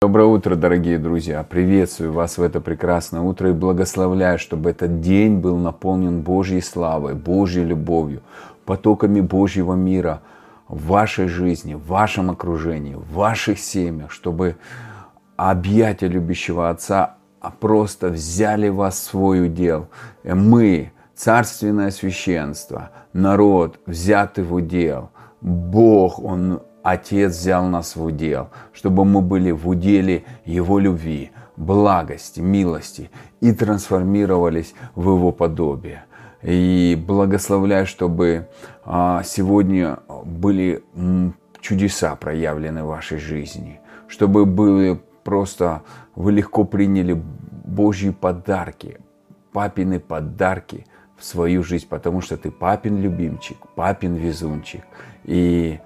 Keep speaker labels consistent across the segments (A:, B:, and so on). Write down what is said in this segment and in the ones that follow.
A: Доброе утро, дорогие друзья! Приветствую вас в это прекрасное утро и благословляю, чтобы этот день был наполнен Божьей славой, Божьей любовью, потоками Божьего мира в вашей жизни, в вашем окружении, в ваших семьях, чтобы объятия любящего Отца просто взяли вас в свой удел. Мы, царственное священство, народ, взятый в удел. Бог, Он Отец взял нас в удел, чтобы мы были в уделе Его любви, благости, милости и трансформировались в Его подобие. И благословляю, чтобы а, сегодня были чудеса проявлены в вашей жизни, чтобы были просто, вы легко приняли Божьи подарки, папины подарки в свою жизнь, потому что ты папин любимчик, папин везунчик. И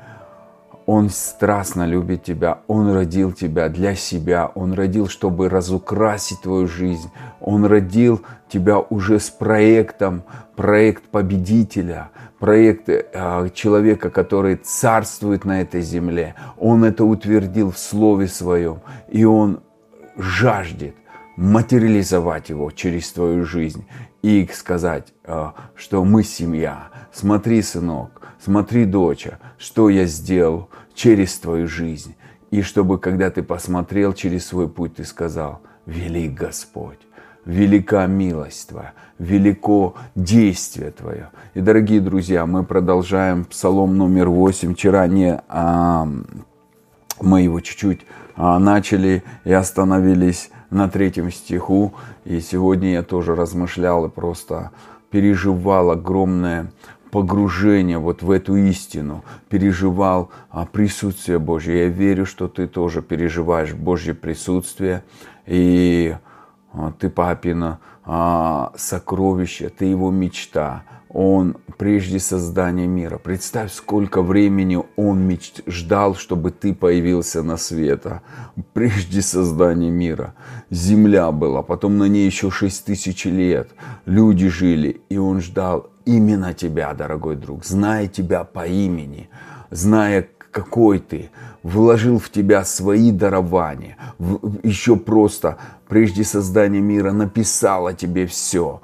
A: он страстно любит тебя, Он родил тебя для себя, Он родил, чтобы разукрасить твою жизнь, Он родил тебя уже с проектом, проект победителя, проект э, человека, который царствует на этой земле. Он это утвердил в Слове Своем, и Он жаждет материализовать его через твою жизнь и сказать, э, что мы семья. Смотри, сынок, смотри, доча, что я сделал через твою жизнь. И чтобы, когда ты посмотрел через свой путь, ты сказал, велик Господь, велика милость Твоя, велико действие Твое. И, дорогие друзья, мы продолжаем Псалом номер 8. Вчера не, а, мы его чуть-чуть начали и остановились на третьем стиху. И сегодня я тоже размышлял и просто переживал огромное погружение вот в эту истину, переживал а, присутствие Божье. Я верю, что ты тоже переживаешь Божье присутствие, и а, ты папина а, сокровище, ты его мечта. Он прежде создания мира. Представь, сколько времени он меч... ждал, чтобы ты появился на свет. Прежде создания мира. Земля была, потом на ней еще шесть тысяч лет. Люди жили, и он ждал именно тебя, дорогой друг, зная тебя по имени, зная, какой ты, вложил в тебя свои дарования, еще просто прежде создания мира написал о тебе все,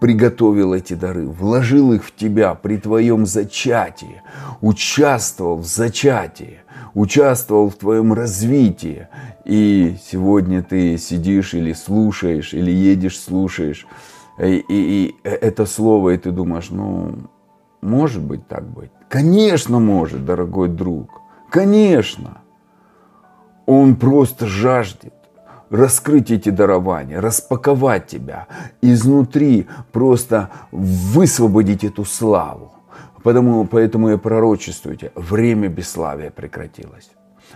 A: приготовил эти дары, вложил их в тебя при твоем зачатии, участвовал в зачатии, участвовал в твоем развитии. И сегодня ты сидишь или слушаешь, или едешь, слушаешь, и, и, и это слово, и ты думаешь, ну, может быть так быть? Конечно может, дорогой друг. Конечно. Он просто жаждет раскрыть эти дарования, распаковать тебя изнутри, просто высвободить эту славу. Потому, поэтому я пророчествую тебе, время бесславия прекратилось.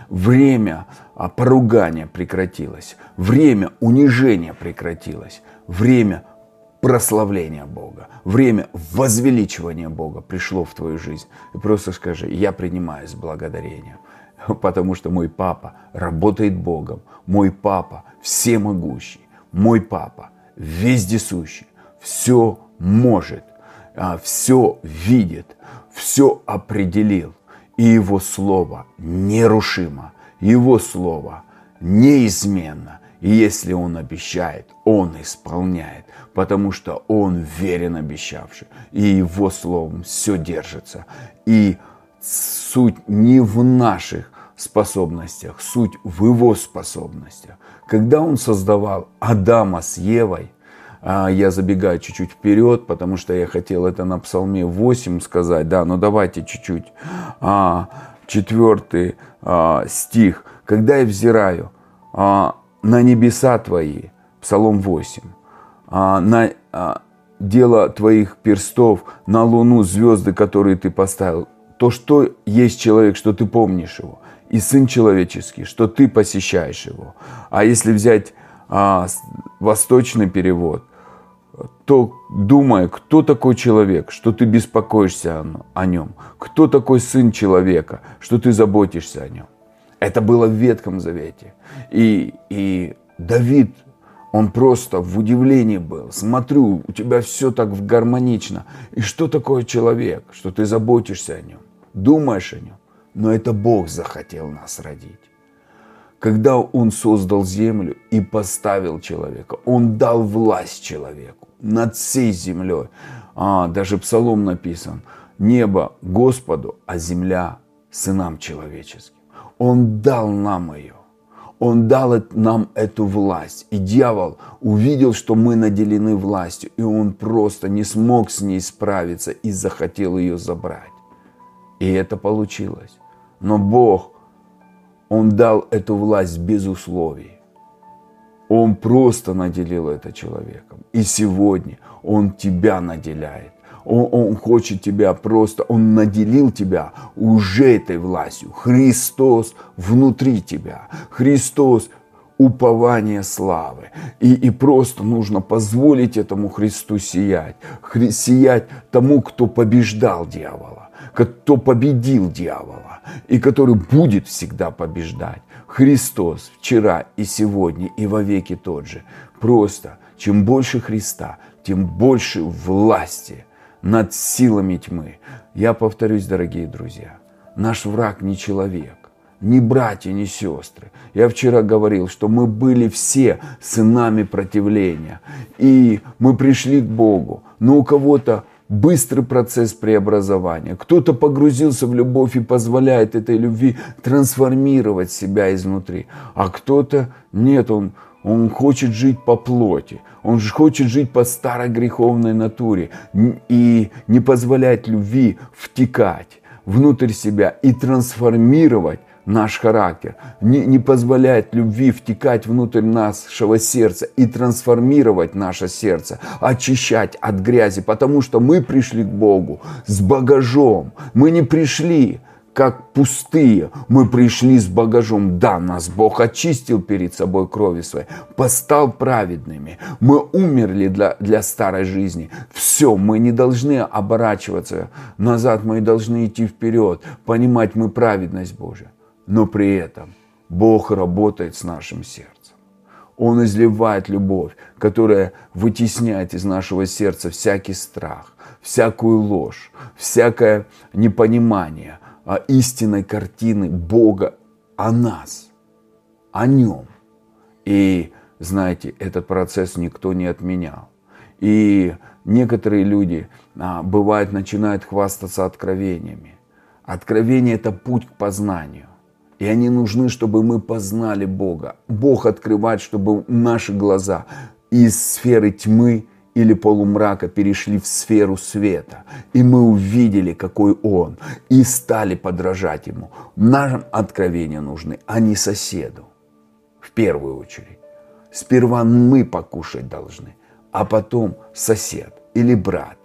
A: Время а, поругания прекратилось. Время унижения прекратилось. Время прославления Бога, время возвеличивания Бога пришло в твою жизнь. И просто скажи, я принимаю с благодарением, потому что мой папа работает Богом, мой папа всемогущий, мой папа вездесущий, все может, а, все видит, все определил. И его слово нерушимо, его слово неизменно – и если Он обещает, Он исполняет, потому что Он верен обещавший, и Его словом все держится. И суть не в наших способностях, суть в Его способностях. Когда Он создавал Адама с Евой, а, я забегаю чуть-чуть вперед, потому что я хотел это на Псалме 8 сказать, да, но давайте чуть-чуть. А, четвертый а, стих. Когда я взираю, на небеса твои, Псалом 8, а, на а, дело твоих перстов, на луну, звезды, которые ты поставил, то, что есть человек, что ты помнишь его, и Сын Человеческий, что ты посещаешь его. А если взять а, восточный перевод, то думая, кто такой человек, что ты беспокоишься о нем, кто такой сын человека, что ты заботишься о нем. Это было в Ветхом Завете. И, и Давид, он просто в удивлении был. Смотрю, у тебя все так гармонично. И что такое человек, что ты заботишься о нем, думаешь о нем. Но это Бог захотел нас родить. когда Он создал землю и поставил человека, Он дал власть человеку над всей землей. А, даже псалом написан. Небо Господу, а земля сынам человеческим. Он дал нам ее. Он дал нам эту власть. И дьявол увидел, что мы наделены властью, и он просто не смог с ней справиться и захотел ее забрать. И это получилось. Но Бог, Он дал эту власть без условий. Он просто наделил это человеком. И сегодня Он тебя наделяет. Он, он хочет тебя просто, Он наделил тебя уже этой властью. Христос внутри тебя. Христос упование славы. И, и просто нужно позволить этому Христу сиять. Хри, сиять тому, кто побеждал дьявола, кто победил дьявола и который будет всегда побеждать. Христос вчера и сегодня и во веки тот же. Просто чем больше Христа, тем больше власти – над силами тьмы. Я повторюсь, дорогие друзья, наш враг не человек, ни братья, ни сестры. Я вчера говорил, что мы были все сынами противления, и мы пришли к Богу, но у кого-то быстрый процесс преобразования. Кто-то погрузился в любовь и позволяет этой любви трансформировать себя изнутри, а кто-то нет, он он хочет жить по плоти. Он же хочет жить по старой греховной натуре и не позволять любви втекать внутрь себя и трансформировать наш характер, не, не позволяет любви втекать внутрь нашего сердца и трансформировать наше сердце, очищать от грязи, потому что мы пришли к Богу с багажом. Мы не пришли как пустые. Мы пришли с багажом. Да, нас Бог очистил перед собой крови своей, постал праведными. Мы умерли для, для старой жизни. Все, мы не должны оборачиваться назад, мы должны идти вперед, понимать мы праведность Божия. Но при этом Бог работает с нашим сердцем. Он изливает любовь, которая вытесняет из нашего сердца всякий страх, всякую ложь, всякое непонимание – истинной картины Бога о нас, о нем. И знаете, этот процесс никто не отменял. И некоторые люди, а, бывает, начинают хвастаться откровениями. Откровение – это путь к познанию. И они нужны, чтобы мы познали Бога. Бог открывает, чтобы наши глаза из сферы тьмы – или полумрака перешли в сферу света, и мы увидели, какой Он, и стали подражать Ему. Нам откровения нужны, а не соседу. В первую очередь. Сперва мы покушать должны, а потом сосед или брат.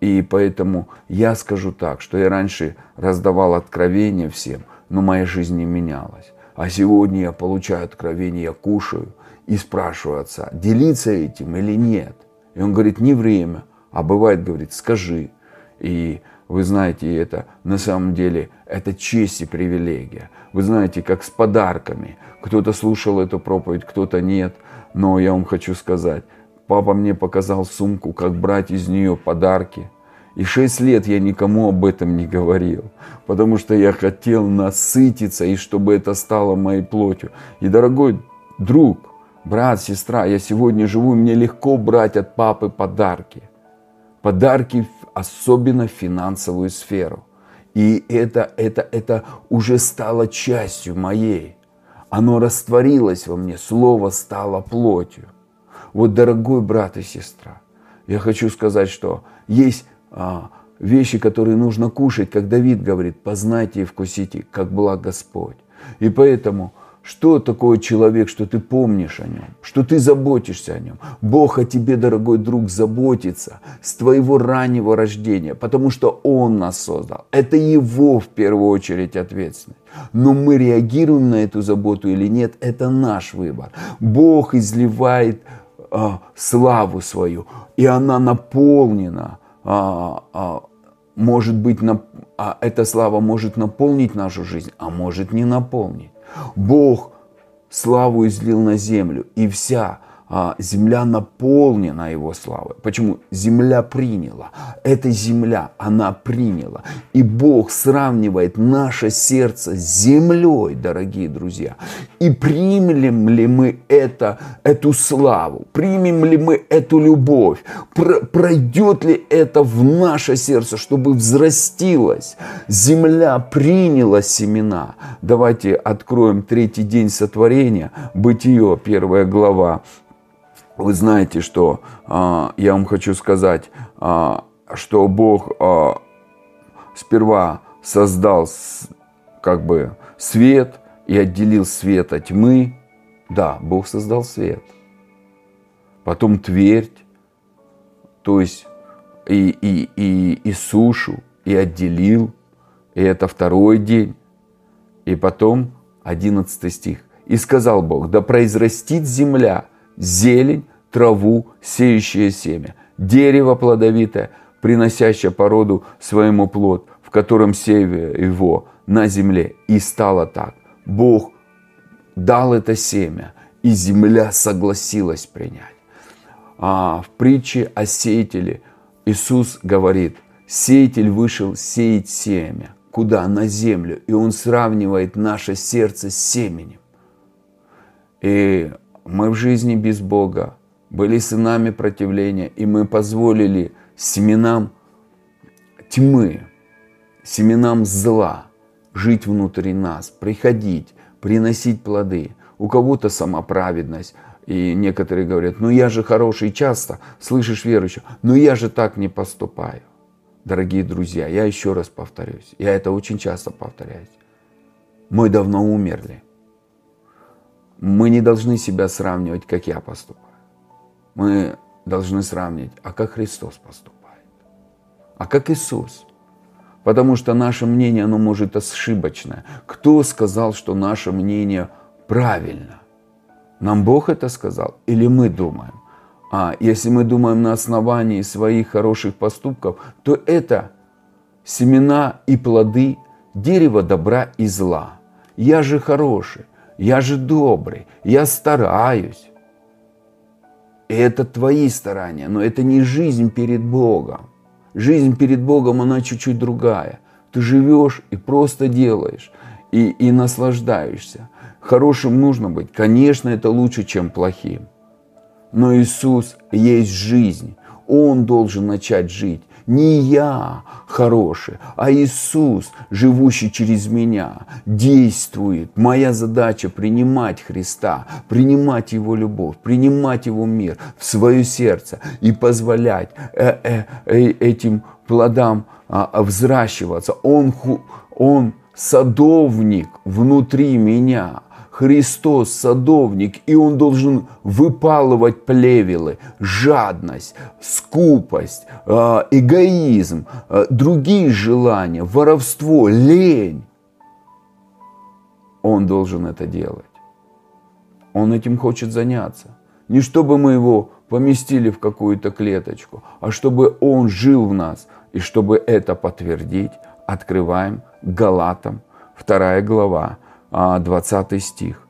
A: И поэтому я скажу так, что я раньше раздавал откровения всем, но моя жизнь не менялась. А сегодня я получаю откровение, я кушаю и спрашиваю отца, делиться этим или нет. И он говорит, не время, а бывает, говорит, скажи. И вы знаете, это на самом деле это честь и привилегия. Вы знаете, как с подарками. Кто-то слушал эту проповедь, кто-то нет. Но я вам хочу сказать, папа мне показал сумку, как брать из нее подарки. И шесть лет я никому об этом не говорил, потому что я хотел насытиться, и чтобы это стало моей плотью. И, дорогой друг, брат, сестра, я сегодня живу, мне легко брать от папы подарки. Подарки, особенно в финансовую сферу. И это, это, это уже стало частью моей. Оно растворилось во мне, слово стало плотью. Вот, дорогой брат и сестра, я хочу сказать, что есть а, вещи, которые нужно кушать, как Давид говорит, познайте и вкусите, как благ Господь. И поэтому что такое человек, что ты помнишь о нем, что ты заботишься о нем? Бог о тебе, дорогой друг, заботится с твоего раннего рождения, потому что Он нас создал. Это Его в первую очередь ответственность. Но мы реагируем на эту заботу или нет, это наш выбор. Бог изливает а, славу свою, и она наполнена а, а, может быть, на, а эта слава может наполнить нашу жизнь, а может не наполнить. Бог славу излил на землю, и вся земля наполнена Его славой. Почему? Земля приняла. Эта земля, она приняла. И Бог сравнивает наше сердце с землей, дорогие друзья. И примем ли мы это, эту славу? Примем ли мы эту любовь? Пройдет ли это в наше сердце, чтобы взрастилось? Земля приняла семена. Давайте откроем третий день сотворения, Бытие, первая глава, вы знаете, что а, я вам хочу сказать, а, что Бог а, сперва создал как бы свет и отделил свет от тьмы. Да, Бог создал свет. Потом твердь, то есть и, и, и, и сушу, и отделил. И это второй день. И потом одиннадцатый стих. И сказал Бог, да произрастит земля – зелень, траву, сеющее семя, дерево плодовитое, приносящее породу своему плод, в котором севе его на земле. И стало так. Бог дал это семя, и земля согласилась принять. А в притче о сеятеле Иисус говорит, сеятель вышел сеять семя. Куда? На землю. И он сравнивает наше сердце с семенем. И мы в жизни без Бога были сынами противления, и мы позволили семенам тьмы, семенам зла жить внутри нас, приходить, приносить плоды. У кого-то самоправедность, и некоторые говорят, ну я же хороший, часто слышишь верующих, но я же так не поступаю. Дорогие друзья, я еще раз повторюсь, я это очень часто повторяюсь. Мы давно умерли мы не должны себя сравнивать, как я поступаю. Мы должны сравнивать, а как Христос поступает, а как Иисус. Потому что наше мнение, оно может ошибочное. Кто сказал, что наше мнение правильно? Нам Бог это сказал или мы думаем? А если мы думаем на основании своих хороших поступков, то это семена и плоды дерева добра и зла. Я же хороший, я же добрый, я стараюсь. И это твои старания, но это не жизнь перед Богом. Жизнь перед Богом, она чуть-чуть другая. Ты живешь и просто делаешь, и, и наслаждаешься. Хорошим нужно быть. Конечно, это лучше, чем плохим. Но Иисус есть жизнь. Он должен начать жить. Не я хороший, а Иисус, живущий через меня, действует. Моя задача принимать Христа, принимать Его любовь, принимать Его мир в свое сердце и позволять э -э -э этим плодам а, взращиваться. Он, он садовник внутри меня. Христос садовник, и Он должен выпалывать плевелы, жадность, скупость, а, эгоизм, а, другие желания, воровство, лень. Он должен это делать. Он этим хочет заняться. Не чтобы мы его поместили в какую-то клеточку, а чтобы он жил в нас. И чтобы это подтвердить, открываем Галатам, 2 глава, 20 а, стих.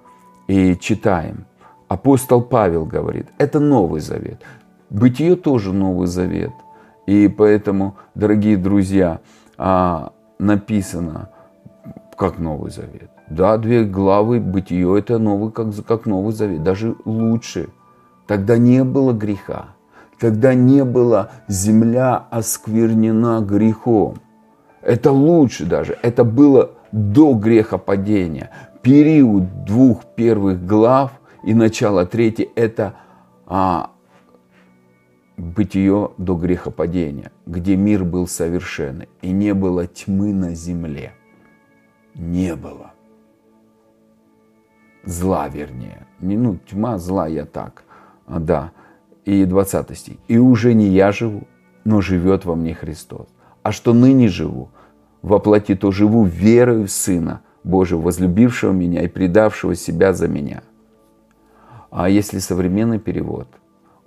A: И читаем. Апостол Павел говорит, это Новый Завет. Бытие тоже Новый Завет. И поэтому, дорогие друзья, а, написано, как Новый Завет. Да, две главы Бытие это новый, как, как Новый Завет, даже лучше. Тогда не было греха, тогда не была земля осквернена грехом. Это лучше даже, это было до грехопадения. Период двух первых глав и начало третьей – это а, бытие до грехопадения, где мир был совершенный, и не было тьмы на земле. Не было. Зла, вернее. Не, ну, тьма, зла я так. А, да. И 20 стих. «И уже не я живу, но живет во мне Христос. А что ныне живу, воплоти, то живу верою в Сына Божьего, возлюбившего меня и предавшего себя за меня. А если современный перевод,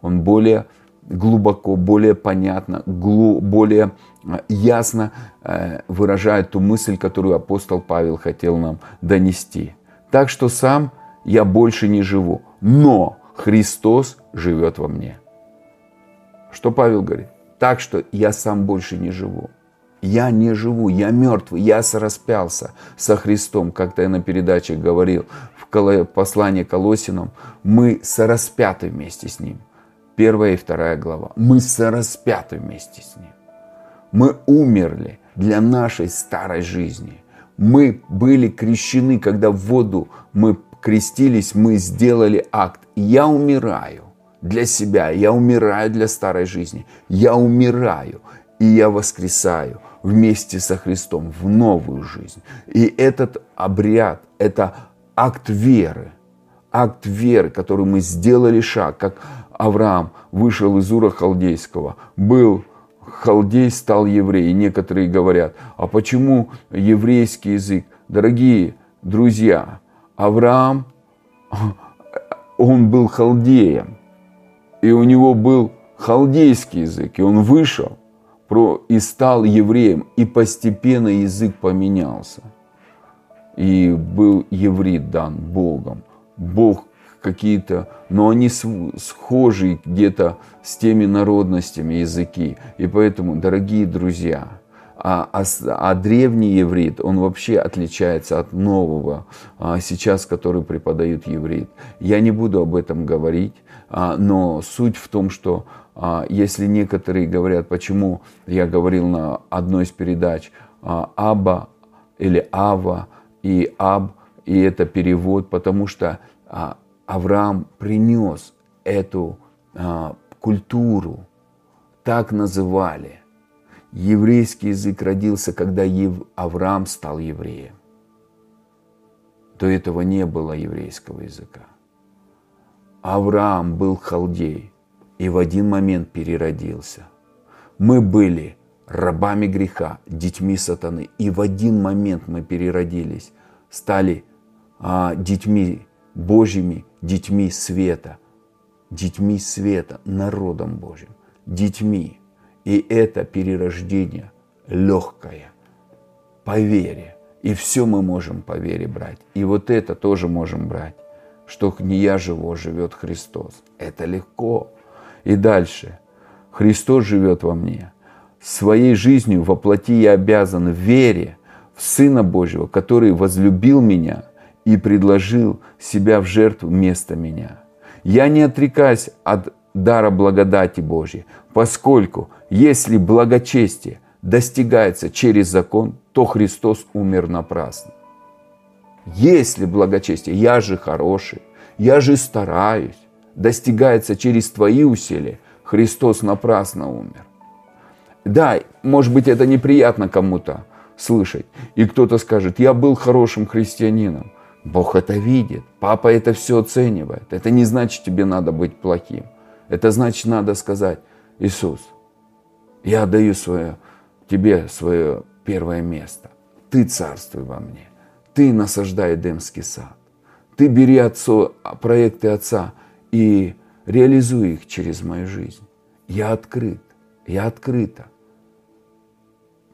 A: он более глубоко, более понятно, более э, ясно э, выражает ту мысль, которую апостол Павел хотел нам донести. Так что сам я больше не живу, но Христос живет во мне. Что Павел говорит? Так что я сам больше не живу. Я не живу, я мертвый, я сораспялся со Христом. Как-то я на передаче говорил в послании Колосинам, мы сораспяты вместе с Ним. Первая и вторая глава. Мы сораспяты вместе с Ним. Мы умерли для нашей старой жизни. Мы были крещены, когда в воду мы крестились, мы сделали акт. Я умираю для себя, я умираю для старой жизни, я умираю и я воскресаю вместе со Христом в новую жизнь. И этот обряд, это акт веры, акт веры, который мы сделали шаг, как Авраам вышел из Ура Халдейского, был халдей, стал еврей. Некоторые говорят, а почему еврейский язык? Дорогие друзья, Авраам, он был халдеем, и у него был халдейский язык, и он вышел и стал евреем, и постепенно язык поменялся. И был еврит дан Богом. Бог какие-то, но они схожи где-то с теми народностями языки. И поэтому, дорогие друзья, а, а, а древний еврит, он вообще отличается от нового, а, сейчас, который преподают еврит. Я не буду об этом говорить, но суть в том, что а, если некоторые говорят, почему я говорил на одной из передач а, Аба или Ава и Аб, и это перевод, потому что а, Авраам принес эту культуру, так называли. Еврейский язык родился, когда Авраам стал евреем. До этого не было еврейского языка. Авраам был халдей, и в один момент переродился. Мы были рабами греха, детьми сатаны, и в один момент мы переродились, стали а, детьми Божьими, детьми света, детьми света, народом Божьим, детьми. И это перерождение легкое, по вере. И все мы можем по вере брать. И вот это тоже можем брать, что не я живу, живет Христос. Это легко. И дальше. Христос живет во мне. Своей жизнью воплоти я обязан в вере в Сына Божьего, который возлюбил меня и предложил себя в жертву вместо меня. Я не отрекаюсь от дара благодати Божьей, поскольку если благочестие достигается через закон, то Христос умер напрасно. Если благочестие, я же хороший, я же стараюсь, достигается через твои усилия, Христос напрасно умер. Да, может быть, это неприятно кому-то слышать. И кто-то скажет, я был хорошим христианином. Бог это видит, папа это все оценивает. Это не значит, тебе надо быть плохим. Это значит, надо сказать, Иисус, я даю свое, тебе свое первое место. Ты царствуй во мне. Ты насаждай Эдемский сад. Ты бери отцу, проекты отца и реализуй их через мою жизнь. Я открыт, я открыта.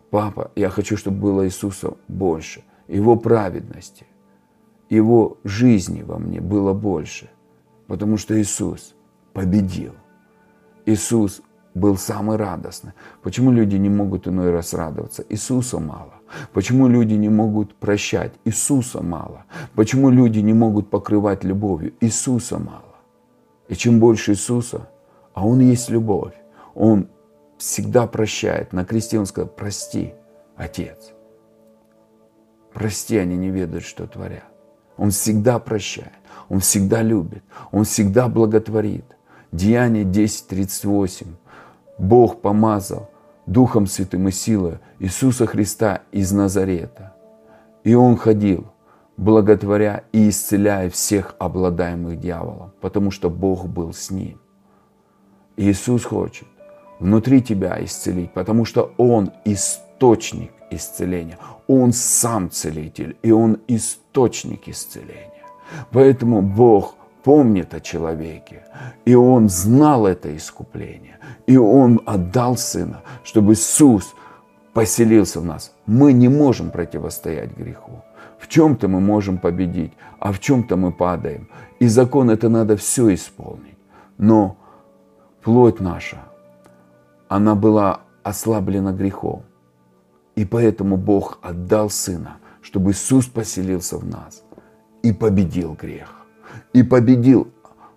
A: Папа, я хочу, чтобы было Иисуса больше, Его праведности, Его жизни во мне было больше, потому что Иисус победил. Иисус был самый радостный. Почему люди не могут иной раз радоваться? Иисуса мало. Почему люди не могут прощать? Иисуса мало. Почему люди не могут покрывать любовью? Иисуса мало. И чем больше Иисуса, а Он есть любовь, Он всегда прощает. На кресте Он сказал, прости, Отец. Прости, они не ведают, что творят. Он всегда прощает, Он всегда любит, Он всегда благотворит. Деяние 10.38. Бог помазал Духом Святым и силой Иисуса Христа из Назарета. И Он ходил благотворя и исцеляя всех обладаемых дьяволом, потому что Бог был с ним. Иисус хочет внутри тебя исцелить, потому что Он источник исцеления. Он сам целитель, и Он источник исцеления. Поэтому Бог помнит о человеке, и Он знал это искупление, и Он отдал Сына, чтобы Иисус поселился в нас. Мы не можем противостоять греху. В чем-то мы можем победить, а в чем-то мы падаем. И закон это надо все исполнить. Но плоть наша, она была ослаблена грехом. И поэтому Бог отдал Сына, чтобы Иисус поселился в нас и победил грех. И победил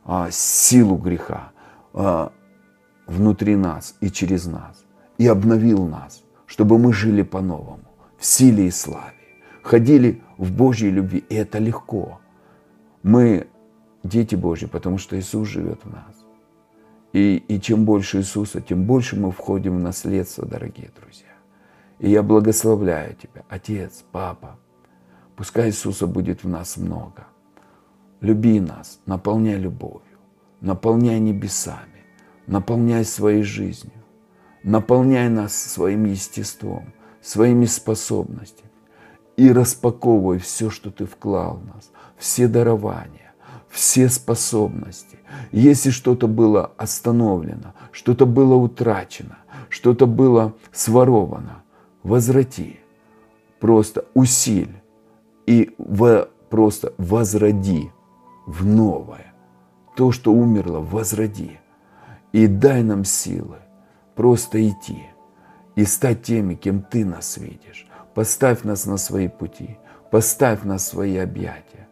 A: а, силу греха а, внутри нас и через нас. И обновил нас, чтобы мы жили по-новому, в силе и славе. Ходили в Божьей любви. И это легко. Мы дети Божьи, потому что Иисус живет в нас. И, и чем больше Иисуса, тем больше мы входим в наследство, дорогие друзья. И я благословляю тебя, Отец, Папа. Пускай Иисуса будет в нас много. Люби нас, наполняй любовью, наполняй небесами, наполняй своей жизнью, наполняй нас своим естеством, своими способностями и распаковывай все, что Ты вклал в нас, все дарования, все способности. Если что-то было остановлено, что-то было утрачено, что-то было своровано, возврати, просто усиль и в, просто возроди в новое. То, что умерло, возроди. И дай нам силы просто идти и стать теми, кем Ты нас видишь. Поставь нас на свои пути, поставь нас в свои объятия,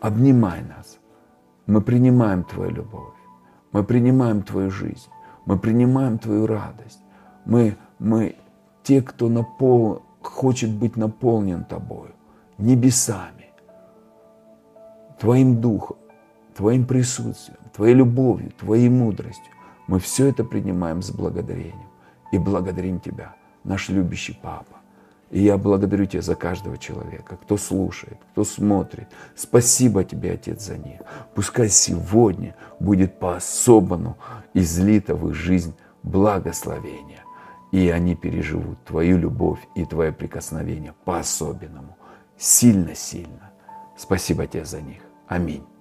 A: обнимай нас. Мы принимаем Твою любовь, мы принимаем Твою жизнь, мы принимаем Твою радость. Мы, мы те, кто напол... хочет быть наполнен Тобою, небесами, Твоим Духом, Твоим присутствием, Твоей любовью, Твоей мудростью. Мы все это принимаем с благодарением и благодарим Тебя, наш любящий Папа. И я благодарю Тебя за каждого человека, кто слушает, кто смотрит. Спасибо Тебе, Отец, за них. Пускай сегодня будет по-особому излито в их жизнь благословение. И они переживут Твою любовь и Твое прикосновение по-особенному. Сильно-сильно. Спасибо Тебе за них. Аминь.